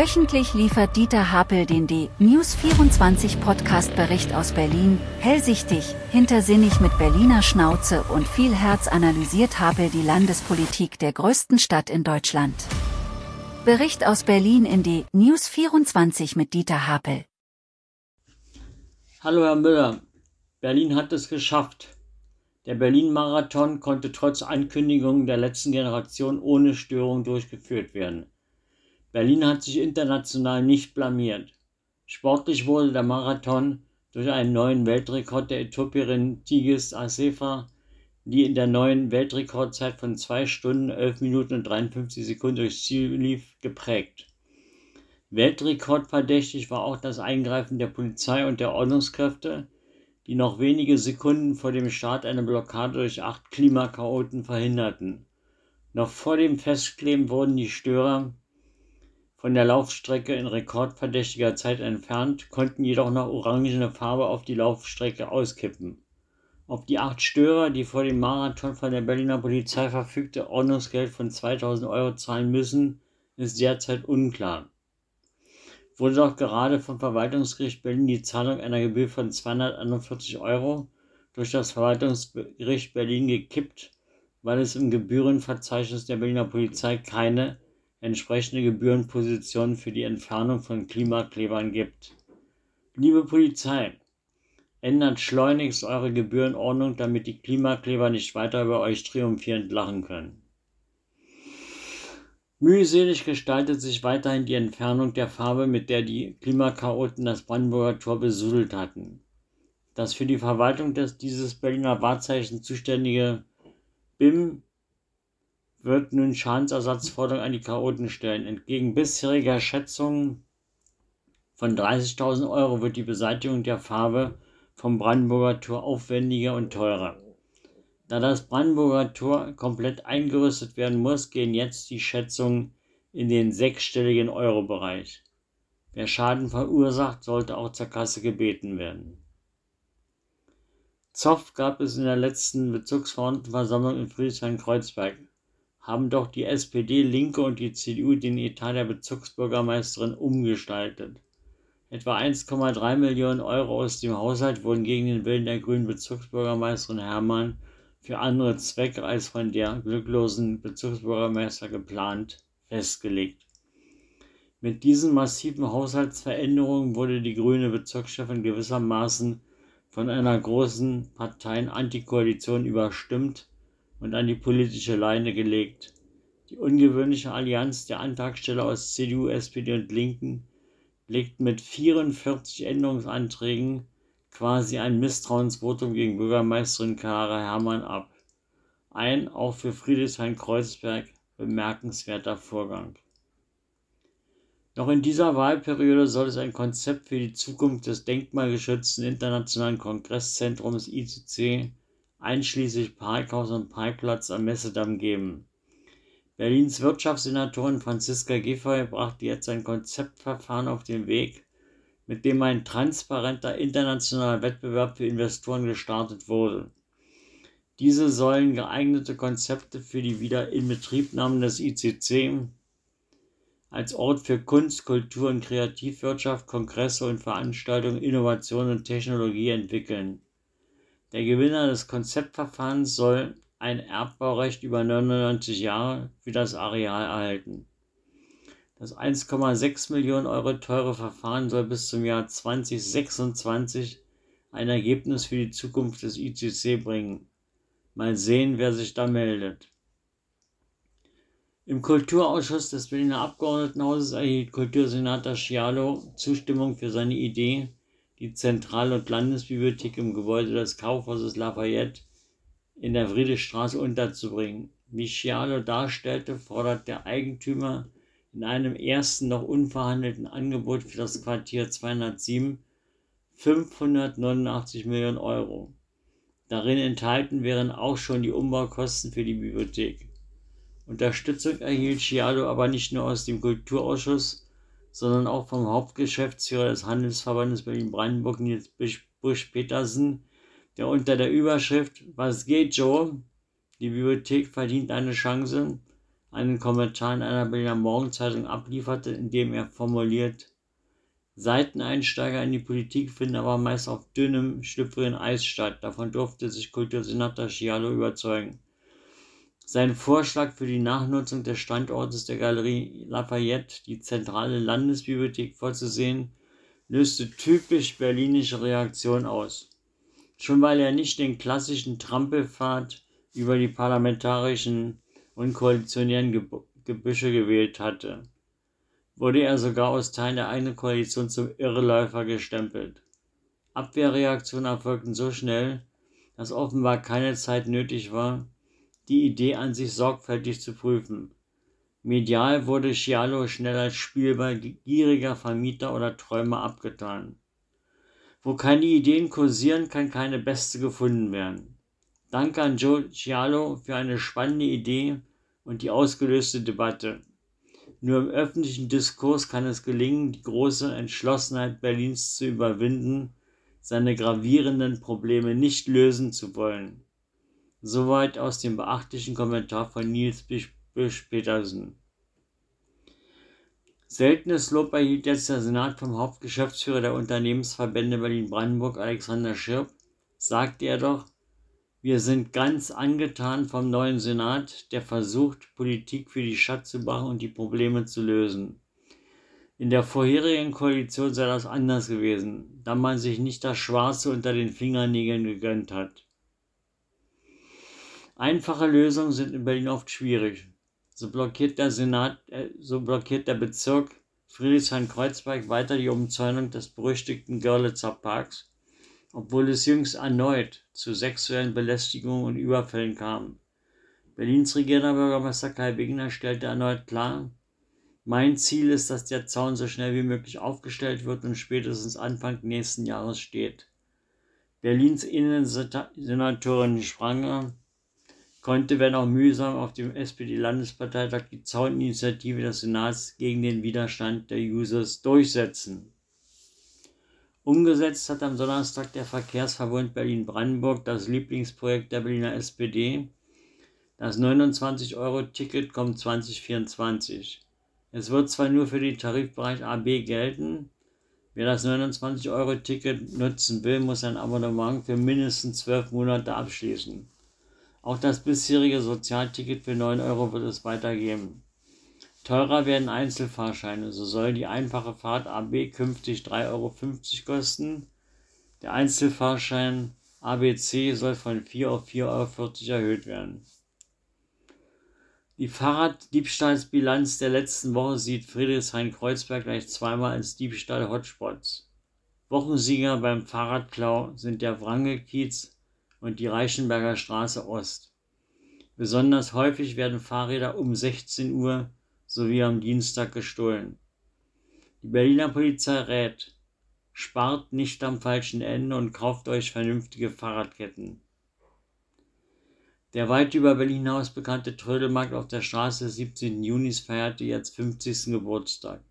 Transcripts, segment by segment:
Wöchentlich liefert Dieter Hapel den D-News24 Podcast-Bericht aus Berlin. Hellsichtig, hintersinnig mit Berliner Schnauze und viel Herz analysiert Hapel die Landespolitik der größten Stadt in Deutschland. Bericht aus Berlin in D-News24 mit Dieter Hapel. Hallo Herr Müller, Berlin hat es geschafft. Der Berlin-Marathon konnte trotz Ankündigungen der letzten Generation ohne Störung durchgeführt werden. Berlin hat sich international nicht blamiert. Sportlich wurde der Marathon durch einen neuen Weltrekord der Äthiopierin Tigis Asefa, die in der neuen Weltrekordzeit von 2 Stunden 11 Minuten und 53 Sekunden durchs Ziel lief, geprägt. Weltrekordverdächtig war auch das Eingreifen der Polizei und der Ordnungskräfte, die noch wenige Sekunden vor dem Start eine Blockade durch acht Klimakaoten verhinderten. Noch vor dem Festkleben wurden die Störer von der Laufstrecke in rekordverdächtiger Zeit entfernt, konnten jedoch noch orangene Farbe auf die Laufstrecke auskippen. Ob die acht Störer, die vor dem Marathon von der Berliner Polizei verfügte Ordnungsgeld von 2000 Euro zahlen müssen, ist derzeit unklar. Wurde doch gerade vom Verwaltungsgericht Berlin die Zahlung einer Gebühr von 241 Euro durch das Verwaltungsgericht Berlin gekippt, weil es im Gebührenverzeichnis der Berliner Polizei keine entsprechende Gebührenposition für die Entfernung von Klimaklebern gibt. Liebe Polizei, ändert schleunigst eure Gebührenordnung, damit die Klimakleber nicht weiter über euch triumphierend lachen können. Mühselig gestaltet sich weiterhin die Entfernung der Farbe, mit der die Klimakaoten das Brandenburger Tor besudelt hatten. Das für die Verwaltung des, dieses Berliner Wahrzeichen zuständige BIM wird nun Schadensersatzforderungen an die Chaoten stellen. Entgegen bisheriger Schätzungen von 30.000 Euro wird die Beseitigung der Farbe vom Brandenburger Tor aufwendiger und teurer. Da das Brandenburger Tor komplett eingerüstet werden muss, gehen jetzt die Schätzungen in den sechsstelligen Euro-Bereich. Wer Schaden verursacht, sollte auch zur Kasse gebeten werden. Zoff gab es in der letzten Bezirksverordnetenversammlung in Friedrichshain-Kreuzberg haben doch die SPD, Linke und die CDU den Etat der Bezirksbürgermeisterin umgestaltet. Etwa 1,3 Millionen Euro aus dem Haushalt wurden gegen den Willen der grünen Bezirksbürgermeisterin Hermann für andere Zwecke als von der glücklosen Bezirksbürgermeister geplant festgelegt. Mit diesen massiven Haushaltsveränderungen wurde die grüne Bezirkschefin gewissermaßen von einer großen Parteien-Antikoalition überstimmt und an die politische Leine gelegt. Die ungewöhnliche Allianz der Antragsteller aus CDU, SPD und Linken legt mit 44 Änderungsanträgen quasi ein Misstrauensvotum gegen Bürgermeisterin Clara Herrmann ab. Ein auch für Friedrichshain-Kreuzberg bemerkenswerter Vorgang. Noch in dieser Wahlperiode soll es ein Konzept für die Zukunft des denkmalgeschützten Internationalen Kongresszentrums ICC einschließlich Parkhaus und Parkplatz am Messedamm geben. Berlins Wirtschaftssenatorin Franziska Giffey brachte jetzt ein Konzeptverfahren auf den Weg, mit dem ein transparenter internationaler Wettbewerb für Investoren gestartet wurde. Diese sollen geeignete Konzepte für die Wiederinbetriebnahme des ICC als Ort für Kunst, Kultur und Kreativwirtschaft, Kongresse und Veranstaltungen, Innovation und Technologie entwickeln. Der Gewinner des Konzeptverfahrens soll ein Erbbaurecht über 99 Jahre für das Areal erhalten. Das 1,6 Millionen Euro teure Verfahren soll bis zum Jahr 2026 ein Ergebnis für die Zukunft des ICC bringen. Mal sehen, wer sich da meldet. Im Kulturausschuss des Berliner Abgeordnetenhauses erhielt Kultursenator Schialo Zustimmung für seine Idee, die Zentral- und Landesbibliothek im Gebäude des Kaufhauses Lafayette in der Friedrichstraße unterzubringen. Wie Schialo darstellte, fordert der Eigentümer in einem ersten noch unverhandelten Angebot für das Quartier 207 589 Millionen Euro. Darin enthalten wären auch schon die Umbaukosten für die Bibliothek. Unterstützung erhielt Schialo aber nicht nur aus dem Kulturausschuss, sondern auch vom Hauptgeschäftsführer des Handelsverbandes Berlin-Brandenburg, Nils Busch-Petersen, der unter der Überschrift Was geht, Joe? Die Bibliothek verdient eine Chance einen Kommentar in einer Berliner Morgenzeitung ablieferte, in dem er formuliert, Seiteneinsteiger in die Politik finden aber meist auf dünnem, schlüpfrigen Eis statt. Davon durfte sich Kultursenator Schialo überzeugen. Sein Vorschlag für die Nachnutzung des Standortes der Galerie Lafayette, die zentrale Landesbibliothek vorzusehen, löste typisch berlinische Reaktion aus. Schon weil er nicht den klassischen Trampelpfad über die parlamentarischen und koalitionären Gebüsche gewählt hatte, wurde er sogar aus Teilen der eigenen Koalition zum Irrläufer gestempelt. Abwehrreaktionen erfolgten so schnell, dass offenbar keine Zeit nötig war, die Idee an sich sorgfältig zu prüfen. Medial wurde Scialo schnell als Spielball gieriger Vermieter oder Träumer abgetan. Wo keine Ideen kursieren, kann keine beste gefunden werden. Danke an Joe Scialo für eine spannende Idee und die ausgelöste Debatte. Nur im öffentlichen Diskurs kann es gelingen, die große Entschlossenheit Berlins zu überwinden, seine gravierenden Probleme nicht lösen zu wollen. Soweit aus dem beachtlichen Kommentar von Nils Bisch-Petersen. Seltenes Lob erhielt jetzt der Senat vom Hauptgeschäftsführer der Unternehmensverbände Berlin-Brandenburg, Alexander Schirp, sagte er doch, wir sind ganz angetan vom neuen Senat, der versucht, Politik für die Stadt zu machen und die Probleme zu lösen. In der vorherigen Koalition sei das anders gewesen, da man sich nicht das Schwarze unter den Fingernägeln gegönnt hat. Einfache Lösungen sind in Berlin oft schwierig. So blockiert der Senat, äh, so blockiert der Bezirk Friedrichshain-Kreuzberg weiter die Umzäunung des berüchtigten Görlitzer Parks, obwohl es jüngst erneut zu sexuellen Belästigungen und Überfällen kam. Berlins regierender Bürgermeister Kai Wegner stellte erneut klar, mein Ziel ist, dass der Zaun so schnell wie möglich aufgestellt wird und spätestens Anfang nächsten Jahres steht. Berlins Innensenatorin Spranger konnte, wenn auch mühsam, auf dem SPD-Landesparteitag die Zauninitiative des Senats gegen den Widerstand der Users durchsetzen. Umgesetzt hat am Donnerstag der Verkehrsverbund Berlin-Brandenburg das Lieblingsprojekt der Berliner SPD. Das 29-Euro-Ticket kommt 2024. Es wird zwar nur für den Tarifbereich AB gelten, wer das 29-Euro-Ticket nutzen will, muss ein Abonnement für mindestens 12 Monate abschließen. Auch das bisherige Sozialticket für 9 Euro wird es weitergeben. Teurer werden Einzelfahrscheine. So soll die einfache Fahrt AB künftig 3,50 Euro kosten. Der Einzelfahrschein ABC soll von 4 auf 4,40 Euro erhöht werden. Die Fahrraddiebstahlsbilanz der letzten Woche sieht Friedrichshain-Kreuzberg gleich zweimal als Diebstahl-Hotspots. Wochensieger beim Fahrradklau sind der Wrangelkiez und die Reichenberger Straße Ost. Besonders häufig werden Fahrräder um 16 Uhr sowie am Dienstag gestohlen. Die Berliner Polizei rät, spart nicht am falschen Ende und kauft euch vernünftige Fahrradketten. Der weit über Berlin hinaus bekannte Trödelmarkt auf der Straße des 17. Junis feierte jetzt 50. Geburtstag.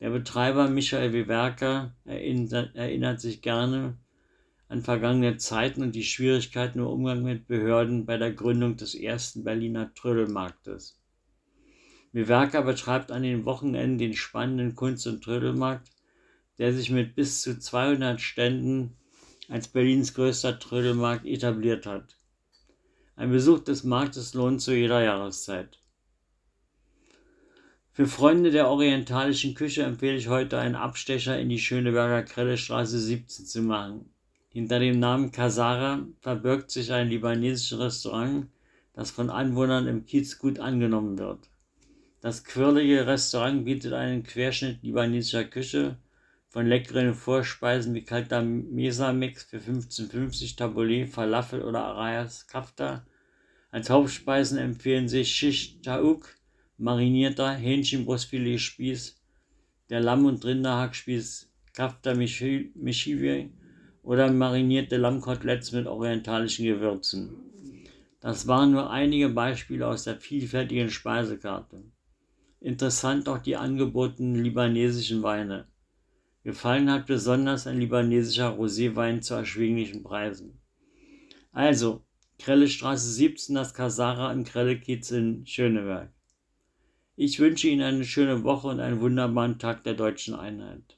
Der Betreiber Michael Wewerker erinnert sich gerne an vergangene Zeiten und die Schwierigkeiten im Umgang mit Behörden bei der Gründung des ersten Berliner Trödelmarktes. Wewerker betreibt an den Wochenenden den spannenden Kunst- und Trödelmarkt, der sich mit bis zu 200 Ständen als Berlins größter Trödelmarkt etabliert hat. Ein Besuch des Marktes lohnt zu jeder Jahreszeit. Für Freunde der orientalischen Küche empfehle ich heute einen Abstecher in die Schöneberger Krellestraße 17 zu machen. Hinter dem Namen Kasara verbirgt sich ein libanesisches Restaurant, das von Anwohnern im Kiez gut angenommen wird. Das quirlige Restaurant bietet einen Querschnitt libanesischer Küche, von leckeren Vorspeisen wie kalter Mesa-Mix für 15,50 Tabbouleh, Falafel oder Arayas Kafta. Als Hauptspeisen empfehlen sich Shish Taouk, marinierter Hähnchenbrustfilet-Spieß, der Lamm- und Rinderhackspieß Kafta Mishiwi oder marinierte Lammkoteletts mit orientalischen Gewürzen. Das waren nur einige Beispiele aus der vielfältigen Speisekarte. Interessant auch die angebotenen libanesischen Weine. Gefallen hat besonders ein libanesischer Roséwein zu erschwinglichen Preisen. Also, Krellestraße 17, das Kasara im Krellekiez in Schöneberg. Ich wünsche Ihnen eine schöne Woche und einen wunderbaren Tag der deutschen Einheit.